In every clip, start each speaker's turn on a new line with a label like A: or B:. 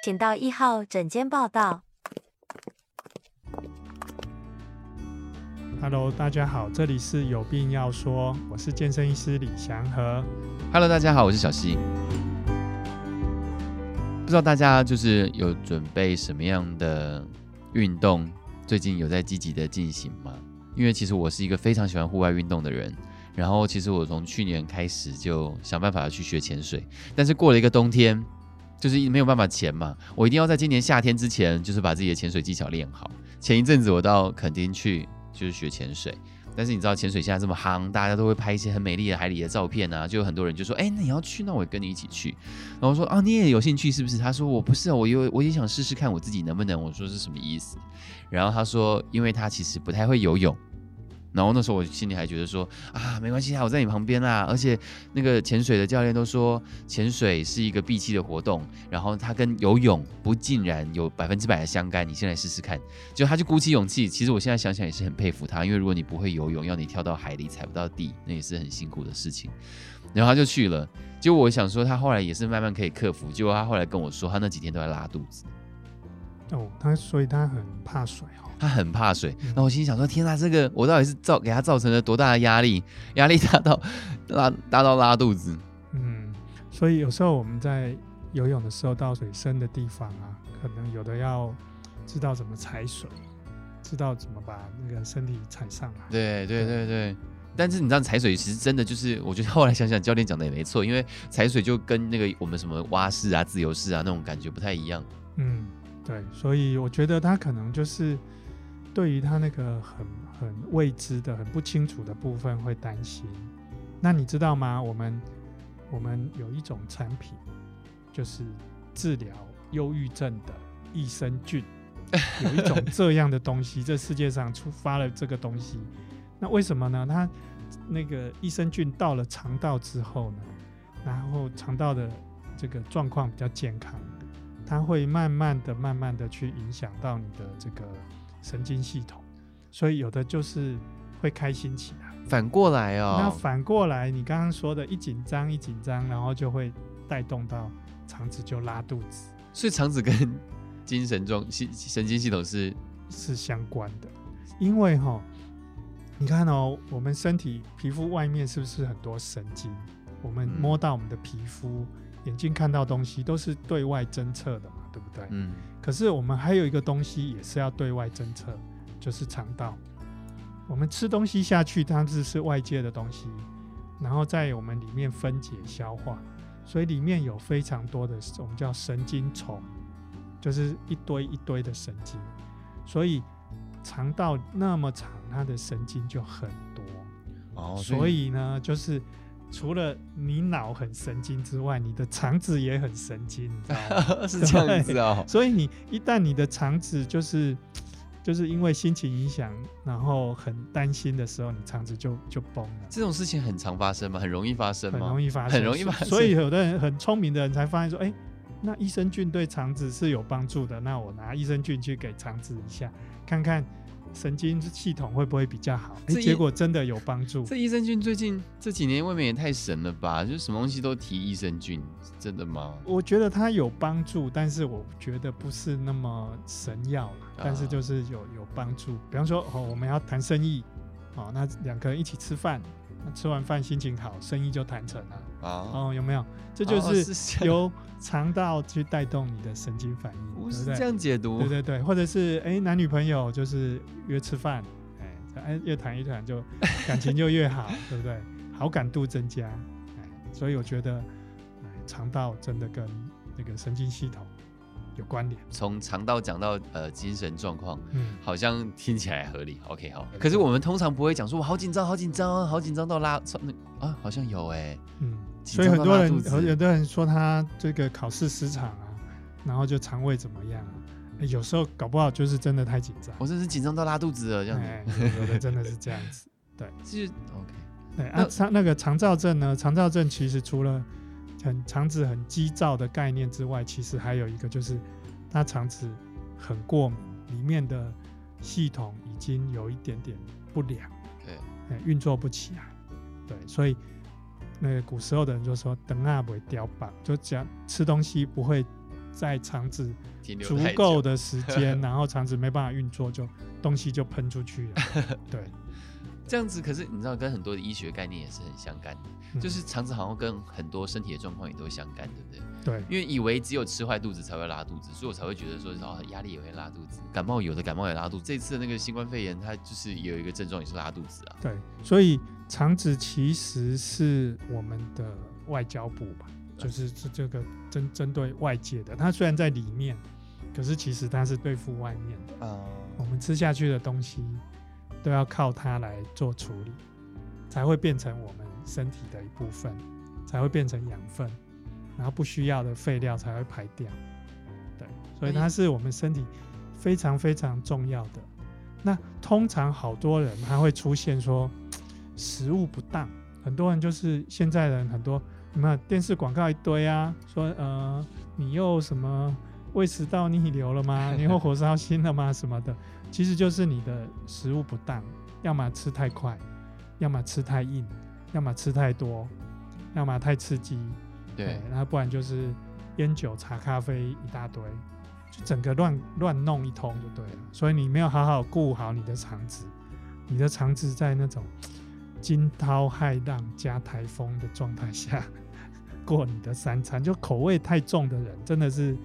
A: 请到一号诊间报到。
B: Hello，大家好，这里是有病要说，我是健身医师李祥和。
C: Hello，大家好，我是小溪。不知道大家就是有准备什么样的运动？最近有在积极的进行吗？因为其实我是一个非常喜欢户外运动的人。然后其实我从去年开始就想办法要去学潜水，但是过了一个冬天，就是没有办法潜嘛。我一定要在今年夏天之前，就是把自己的潜水技巧练好。前一阵子我到垦丁去，就是学潜水。但是你知道潜水现在这么夯，大家都会拍一些很美丽的海里的照片啊，就有很多人就说：“哎，那你要去，那我也跟你一起去。”然后我说：“啊，你也有兴趣是不是？”他说：“我不是，我有，我也想试试看我自己能不能。”我说：“是什么意思？”然后他说：“因为他其实不太会游泳。”然后那时候我心里还觉得说啊，没关系啊，我在你旁边啦。而且那个潜水的教练都说，潜水是一个闭气的活动，然后它跟游泳不尽然有百分之百的相干。你先来试试看，就他就鼓起勇气。其实我现在想想也是很佩服他，因为如果你不会游泳，要你跳到海里踩不到地，那也是很辛苦的事情。然后他就去了。结果我想说，他后来也是慢慢可以克服。结果他后来跟我说，他那几天都在拉肚子。
B: 哦，他所以他很怕水哦。
C: 他很怕水，那我心想说：天哪，这个我到底是造给他造成了多大的压力？压力大到拉大到拉肚子。
B: 嗯，所以有时候我们在游泳的时候，到水深的地方啊，可能有的要知道怎么踩水，知道怎么把那个身体踩上来。
C: 对对对对。但是你知道踩水其实真的就是，我觉得后来想想，教练讲的也没错，因为踩水就跟那个我们什么蛙式啊、自由式啊那种感觉不太一样。
B: 嗯，对，所以我觉得他可能就是。对于他那个很很未知的、很不清楚的部分会担心。那你知道吗？我们我们有一种产品，就是治疗忧郁症的益生菌，有一种 这样的东西，这世界上出发了这个东西。那为什么呢？它那个益生菌到了肠道之后呢，然后肠道的这个状况比较健康，它会慢慢的、慢慢的去影响到你的这个。神经系统，所以有的就是会开心起来。
C: 反过来哦，
B: 那反过来，你刚刚说的一紧张一紧张，然后就会带动到肠子就拉肚子。
C: 所以肠子跟 精神状系神经系统是
B: 是相关的，因为哈，你看哦，我们身体皮肤外面是不是很多神经？我们摸到我们的皮肤，嗯、眼睛看到东西都是对外侦测的嘛，对不对？嗯。可是我们还有一个东西也是要对外侦测，就是肠道。我们吃东西下去，它只是外界的东西，然后在我们里面分解消化，所以里面有非常多的我们叫神经丛，就是一堆一堆的神经。所以肠道那么长，它的神经就很多。哦，所以呢，就是。除了你脑很神经之外，你的肠子也很神经，你知道吗？
C: 是这样子哦。
B: 所以你一旦你的肠子就是就是因为心情影响，然后很担心的时候，你肠子就就崩了。
C: 这种事情很常发生吗？很容易发生吗？
B: 很容易发生，
C: 很容易发生。
B: 所以有的人很聪明的人才发现说，哎、欸，那益生菌对肠子是有帮助的。那我拿益生菌去给肠子一下，看看。神经系统会不会比较好？欸、结果真的有帮助。
C: 这益生菌最近这几年未免也太神了吧？就是什么东西都提益生菌，真的吗？
B: 我觉得它有帮助，但是我觉得不是那么神药，啊、但是就是有有帮助。比方说，哦，我们要谈生意，哦，那两个人一起吃饭。吃完饭心情好，生意就谈成了啊！哦，有没有？这就是由肠道去带动你的神经反应，
C: 不是这样解读？
B: 对对对，或者是哎，男女朋友就是约吃饭，哎哎，越谈一谈就 感情就越好，对不对？好感度增加，哎，所以我觉得，哎，肠道真的跟那个神经系统。有关联，
C: 从肠道讲到呃精神状况，嗯，好像听起来合理。OK，好。可是我们通常不会讲说，我好紧张，好紧张，好紧张到拉那啊，好像有哎、欸，嗯，
B: 所以很多人，有的人说他这个考试失常啊，然后就肠胃怎么样啊？欸、有时候搞不好就是真的太紧张，
C: 我真是紧张到拉肚子了这样子。
B: 欸、有的真的是这样子，对，
C: 是 OK。
B: 对那啊，肠那个肠燥症呢？肠燥症其实除了很肠子很急躁的概念之外，其实还有一个就是，他肠子很过敏，里面的系统已经有一点点不良，对，运作不起来，对，所以那个古时候的人就说“等啊不会掉棒”，就讲吃东西不会在肠子足够的时间，然后肠子没办法运作，就东西就喷出去了。对。
C: 这样子，可是你知道，跟很多的医学概念也是很相干的，嗯、就是肠子好像跟很多身体的状况也都相干，对不对？
B: 对，
C: 因为以为只有吃坏肚子才会拉肚子，所以我才会觉得说，哦，压力也会拉肚子，感冒有的感冒也拉肚子。这次那个新冠肺炎，它就是有一个症状也是拉肚子啊。
B: 对，所以肠子其实是我们的外交部吧，就是是这个针针对外界的。它虽然在里面，可是其实它是对付外面的。啊、嗯，我们吃下去的东西。都要靠它来做处理，才会变成我们身体的一部分，才会变成养分，然后不需要的废料才会排掉。对，所以它是我们身体非常非常重要的。那通常好多人他会出现说食物不当，很多人就是现在人很多，什么电视广告一堆啊，说呃你又什么胃食道逆流了吗？你又火烧心了吗？什么的。其实就是你的食物不当，要么吃太快，要么吃太硬，要么吃太多，要么太刺激，对，然后不然就是烟酒茶咖啡一大堆，就整个乱乱弄一通就对了。所以你没有好好顾好你的肠子，你的肠子在那种 惊涛骇浪加台风的状态下 过你的三餐，就口味太重的人真的是。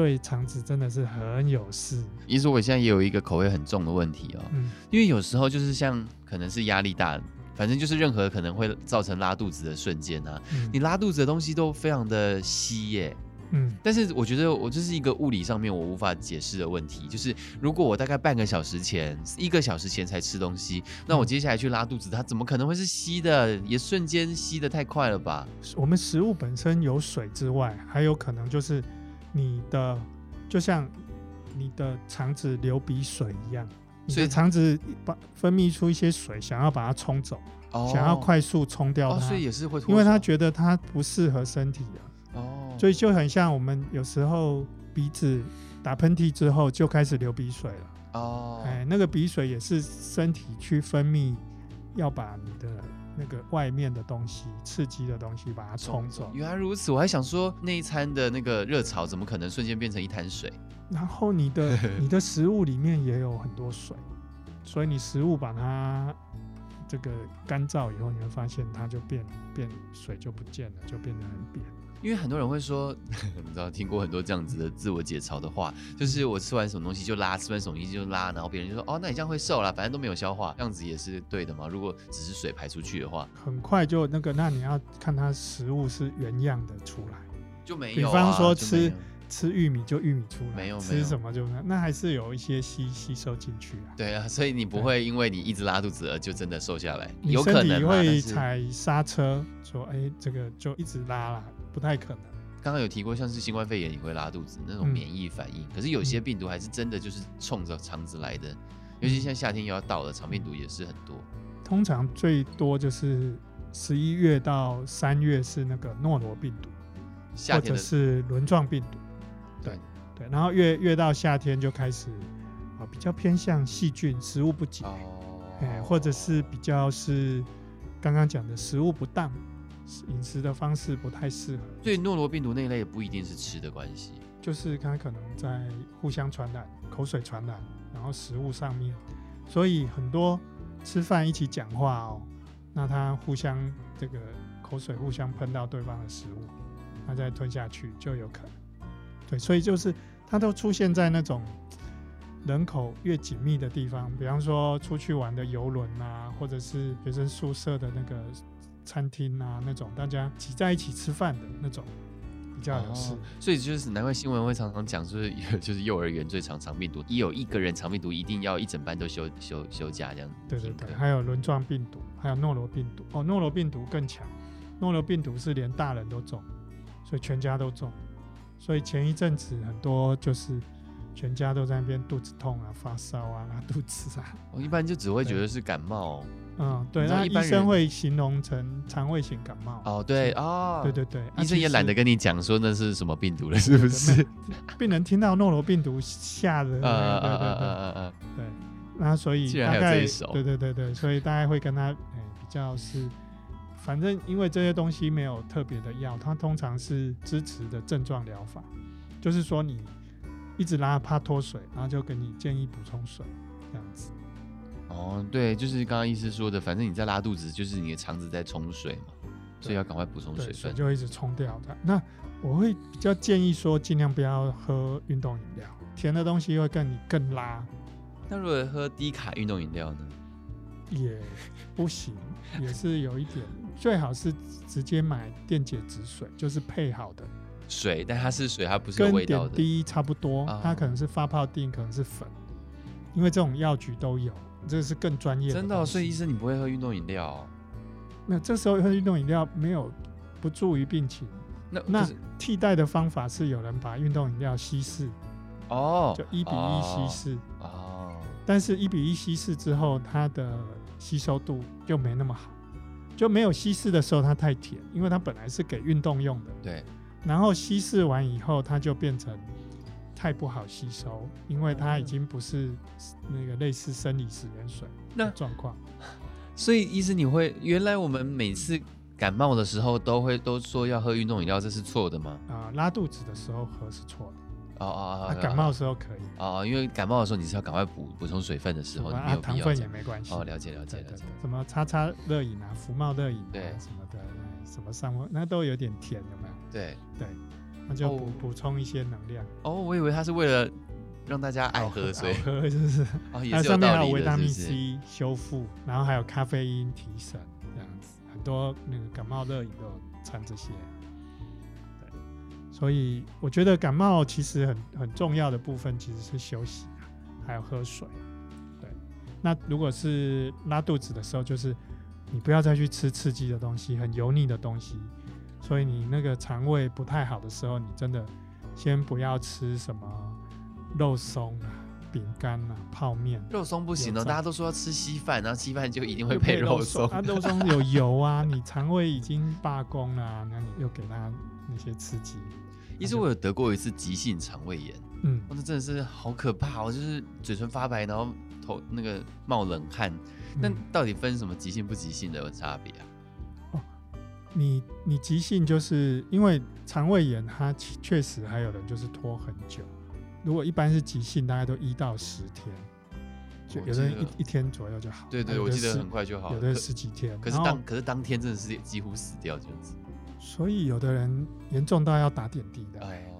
B: 对肠子真的是很有事。
C: 其实我现在也有一个口味很重的问题哦，嗯，因为有时候就是像可能是压力大，反正就是任何可能会造成拉肚子的瞬间啊，嗯，你拉肚子的东西都非常的稀耶，嗯，但是我觉得我这是一个物理上面我无法解释的问题，就是如果我大概半个小时前、一个小时前才吃东西，那我接下来去拉肚子，它怎么可能会是稀的？也瞬间稀的太快了吧？
B: 我们食物本身有水之外，还有可能就是。你的就像你的肠子流鼻水一样，所以肠子把分泌出一些水，想要把它冲走，哦、想要快速冲掉它，哦，
C: 所以也是会，
B: 因为他觉得它不适合身体啊。哦，所以就很像我们有时候鼻子打喷嚏之后就开始流鼻水了。哦，哎，那个鼻水也是身体去分泌，要把你的。那个外面的东西，刺激的东西，把它冲走。
C: 原来如此，我还想说那一餐的那个热潮，怎么可能瞬间变成一滩水？
B: 然后你的 你的食物里面也有很多水，所以你食物把它这个干燥以后，你会发现它就变变水就不见了，就变得很扁。
C: 因为很多人会说，你知道听过很多这样子的自我解嘲的话，就是我吃完什么东西就拉，吃完什么东西就拉，然后别人就说，哦，那你这样会瘦啦，反正都没有消化，这样子也是对的嘛。如果只是水排出去的话，
B: 很快就那个，那你要看它食物是原样的出来，
C: 就没有、啊。
B: 比方说吃吃玉米就玉米出来，
C: 没有，
B: 吃什么就那，那还是有一些吸吸收进去啊。
C: 对啊，所以你不会因为你一直拉肚子而就真的瘦下
B: 来，
C: 有可能
B: 你会踩刹车说，哎，这个就一直拉了。不太可能。
C: 刚刚有提过，像是新冠肺炎也会拉肚子那种免疫反应，嗯、可是有些病毒还是真的就是冲着肠子来的，嗯、尤其像夏天又要到了，肠病毒也是很多。
B: 通常最多就是十一月到三月是那个诺罗病毒，或者是轮状病毒。对对，然后越越到夏天就开始啊，比较偏向细菌、食物不洁，哎、哦，或者是比较是刚刚讲的食物不当。饮食的方式不太适合，
C: 所以诺罗病毒那一类也不一定是吃的关系，
B: 就是它可能在互相传染、口水传染，然后食物上面，所以很多吃饭一起讲话哦，那它互相这个口水互相喷到对方的食物，那再吞下去就有可能。对，所以就是它都出现在那种人口越紧密的地方，比方说出去玩的游轮啊，或者是学生宿舍的那个。餐厅啊，那种大家挤在一起吃饭的那种比较有事，哦，
C: 所以就是难怪新闻会常常讲，就是就是幼儿园最常常病毒，一有一个人肠病毒，一定要一整班都休休休假这样。
B: 对对对，还有轮状病毒，还有诺罗病毒。哦，诺罗病毒更强，诺罗病毒是连大人都中，所以全家都中。所以前一阵子很多就是全家都在那边肚子痛啊、发烧啊、拉肚子啊。
C: 我一般就只会觉得是感冒。
B: 嗯，对，那医生会形容成肠胃型感冒。
C: 哦，对，哦，
B: 对对对，
C: 医生也懒得跟你讲说那是什么病毒了，是不是？
B: 病人听到诺罗病毒吓的，呃呃呃呃呃，对，那所以大概，对对对对，所以大概会跟他，哎，比较是，反正因为这些东西没有特别的药，它通常是支持的症状疗法，就是说你一直拉怕脱水，然后就给你建议补充水这样子。
C: 哦，对，就是刚刚医师说的，反正你在拉肚子，就是你的肠子在冲水嘛，所以要赶快补充水分，
B: 就一直冲掉它。那我会比较建议说，尽量不要喝运动饮料，甜的东西会更你更拉。
C: 那如果喝低卡运动饮料呢？
B: 也不行，也是有一点，最好是直接买电解质水，就是配好的
C: 水，但它是水，它不是有味道的。
B: 跟点滴差不多，哦、它可能是发泡定，可能是粉，因为这种药局都有。这个是更专业的。
C: 真的、哦，所以医生你不会喝运动饮料、哦？
B: 那这时候喝运动饮料没有不助于病情。那那替代的方法是有人把运动饮料稀释
C: 哦，
B: 就一比一稀释
C: 哦。
B: 但是，一比一稀释之后，它的吸收度就没那么好，就没有稀释的时候它太甜，因为它本来是给运动用的。
C: 对。
B: 然后稀释完以后，它就变成。太不好吸收，因为它已经不是那个类似生理食盐水那状况。
C: 所以，医生你会原来我们每次感冒的时候都会都说要喝运动饮料，这是错的吗？
B: 啊，拉肚子的时候喝是错的。
C: 哦哦哦，
B: 感冒的时候可以。
C: 哦，因为感冒的时候你是要赶快补补充水分的时候，
B: 啊，糖分也没关系。
C: 哦，了解了解了解。
B: 什么叉叉热饮啊，福茂热饮对什么的，什么上那都有点甜，有没有？
C: 对
B: 对。那就补补充一些能量
C: 哦，我以为它是为了让大家爱喝水，
B: 喝就是
C: 哦，
B: 它上面还有维他命 C 修复，然后还有咖啡因提神这样子，很多那个感冒热饮都有掺这些。对，所以我觉得感冒其实很很重要的部分其实是休息，还有喝水。对，那如果是拉肚子的时候，就是你不要再去吃刺激的东西，很油腻的东西。所以你那个肠胃不太好的时候，你真的先不要吃什么肉松啊、饼干啊、泡面。
C: 肉松不行哦，大家都说要吃稀饭，然后稀饭就一定会配肉松。
B: 啊，肉松有油啊，你肠胃已经罢工了啊，那你又给他那些刺激。
C: 其实我有得过一次急性肠胃炎，
B: 嗯，
C: 那真的是好可怕哦，就是嘴唇发白，然后头那个冒冷汗。那到底分什么急性不急性的有差别啊？
B: 你你急性就是因为肠胃炎，它确实还有人就是拖很久。如果一般是急性，大概都一到十天，就有的人一一天左右就好。
C: 对对，我记得很快就好。
B: 有的十几天。
C: 可是当可是当天真的是几乎死掉这样子。
B: 所以有的人严重到要打点滴的。哎，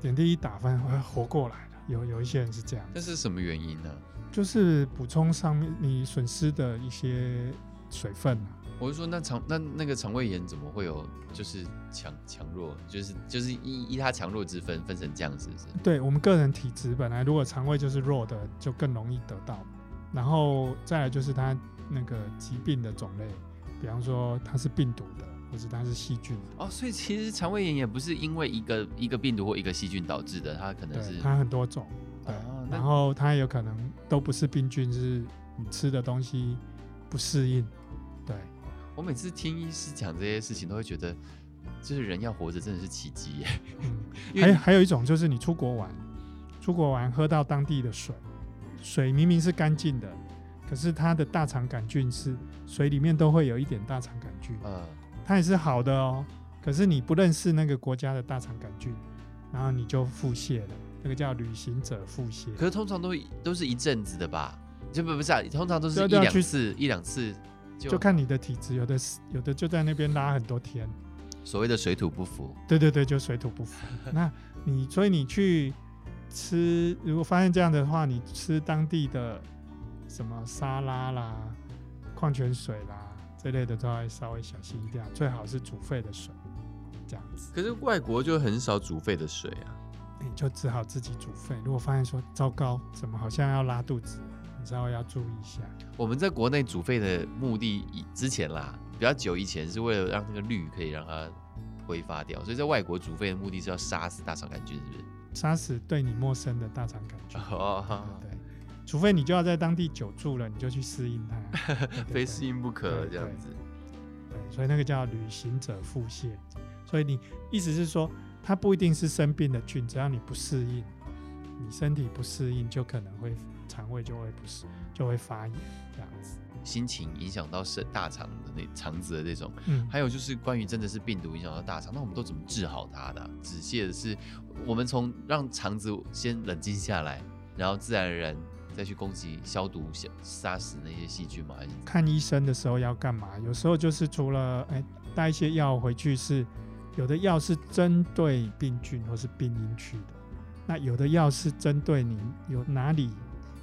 B: 点滴一打，反而会活过来了。有有一些人是这样。
C: 这是什么原因呢？
B: 就是补充上面你损失的一些水分啊。
C: 我就说那肠那那个肠胃炎怎么会有就是强强弱，就是就是依依它强弱之分分成这样是不是？
B: 对，我们个人体质本来如果肠胃就是弱的，就更容易得到。然后再来就是它那个疾病的种类，比方说它是病毒的，或者它是细菌的。
C: 哦，所以其实肠胃炎也不是因为一个一个病毒或一个细菌导致的，它可能是
B: 它很多种。对，哦、然后它有可能都不是病菌，是你吃的东西不适应。对。
C: 我每次听医师讲这些事情，都会觉得，就是人要活着真的是奇迹耶。
B: 嗯，还还有一种就是你出国玩，出国玩喝到当地的水，水明明是干净的，可是它的大肠杆菌是水里面都会有一点大肠杆菌，
C: 嗯，
B: 它也是好的哦。可是你不认识那个国家的大肠杆菌，然后你就腹泻了，那个叫旅行者腹泻。
C: 可是通常都都是一阵子的吧？就不不是啊，通常都是一两次一两次。
B: 就，就看你的体质，有的是有的就在那边拉很多天，
C: 所谓的水土不服。
B: 对对对，就水土不服。那你所以你去吃，如果发现这样的话，你吃当地的什么沙拉啦、矿泉水啦这类的，都要稍微小心一点，最好是煮沸的水，这样子。
C: 可是外国就很少煮沸的水啊，
B: 你就只好自己煮沸。如果发现说糟糕，怎么好像要拉肚子？稍微要注意一下。
C: 我们在国内煮沸的目的，以之前啦，比较久以前是为了让那个氯可以让它挥发掉，所以在外国煮沸的目的是要杀死大肠杆菌，是不是？
B: 杀死对你陌生的大肠杆菌。
C: 哦，
B: 对，对，除非你就要在当地久住了，你就去适应它，
C: 非适应不可这样子。
B: 对，所以那个叫旅行者腹泻。所以你意思是说，它不一定是生病的菌，只要你不适应，你身体不适应，就可能会。肠胃就会不适，就会发炎这样子。
C: 心情影响到是大肠的那肠子的那种，
B: 嗯，
C: 还有就是关于真的是病毒影响到大肠，那我们都怎么治好它的啊？止泻的是我们从让肠子先冷静下来，然后自然而然再去攻击、消毒、消杀死那些细菌嘛？还是
B: 看医生的时候要干嘛？有时候就是除了哎带一些药回去是，有的药是针对病菌或是病因去的，那有的药是针对你有哪里。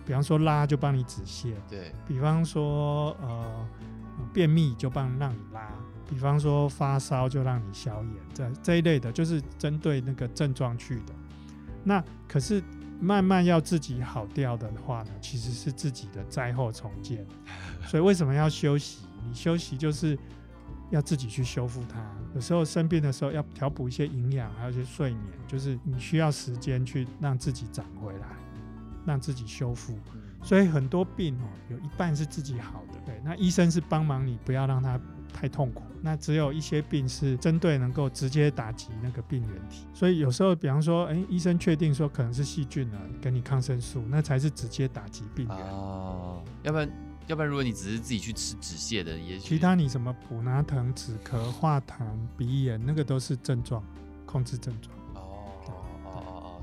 B: 比方说拉就帮你止泻，
C: 对。
B: 比方说呃便秘就帮让你拉，比方说发烧就让你消炎，这这一类的，就是针对那个症状去的。那可是慢慢要自己好掉的话呢，其实是自己的灾后重建。所以为什么要休息？你休息就是要自己去修复它。有时候生病的时候要调补一些营养，还有一些睡眠，就是你需要时间去让自己长回来。让自己修复，所以很多病哦，有一半是自己好的。对，那医生是帮忙你，不要让他太痛苦。那只有一些病是针对能够直接打击那个病原体。所以有时候，比方说，哎，医生确定说可能是细菌了，给你抗生素，那才是直接打击病原。
C: 哦，要不然，要不然，如果你只是自己去吃止泻的，也许
B: 其他你什么普拿疼、止咳、化痰、鼻炎，那个都是症状，控制症状。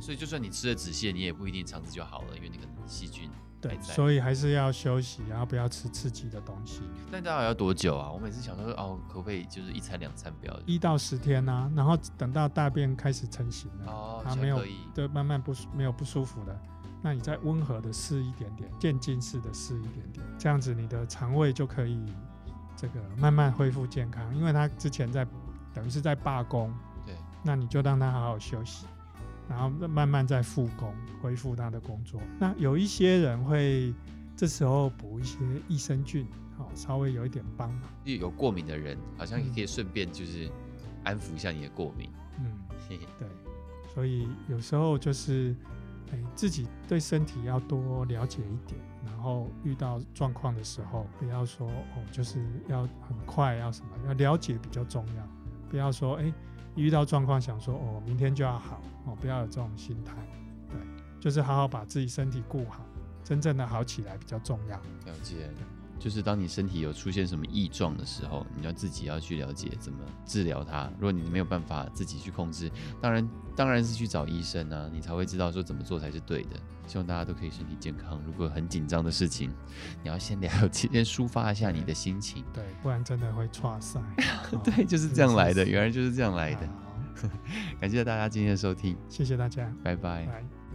C: 所以就算你吃了止泻，你也不一定肠子就好了，因为那个细菌
B: 对，所以还是要休息，然后不要吃刺激的东西。
C: 但大概要多久啊？我每次想说，哦，可不可以就是一餐两餐不要？
B: 一到十天啊，然后等到大便开始成型了，
C: 哦，
B: 它没有，对，慢慢不没有不舒服的，那你再温和的试一点点，渐进式的试一点点，这样子你的肠胃就可以这个慢慢恢复健康，因为它之前在等于是在罢工，
C: 对，
B: 那你就让它好好休息。然后慢慢再复工，恢复他的工作。那有一些人会这时候补一些益生菌，好，稍微有一点帮忙。
C: 有过敏的人，好像也可以顺便就是安抚一下你的过敏。
B: 嗯，对。所以有时候就是，哎，自己对身体要多了解一点，然后遇到状况的时候，不要说哦，就是要很快要什么，要了解比较重要。不要说哎。遇到状况，想说哦，明天就要好哦，不要有这种心态，对，就是好好把自己身体顾好，真正的好起来比较重要。
C: 了解，就是当你身体有出现什么异状的时候，你要自己要去了解怎么治疗它。如果你没有办法自己去控制，当然当然是去找医生啊，你才会知道说怎么做才是对的。希望大家都可以身体健康。如果很紧张的事情，你要先了解，先抒发一下你的心情，
B: 对，不然真的会挫赛。
C: 对，就是这样来的，原来就是这样来的。感谢大家今天的收听，
B: 谢谢大家，
C: 拜拜。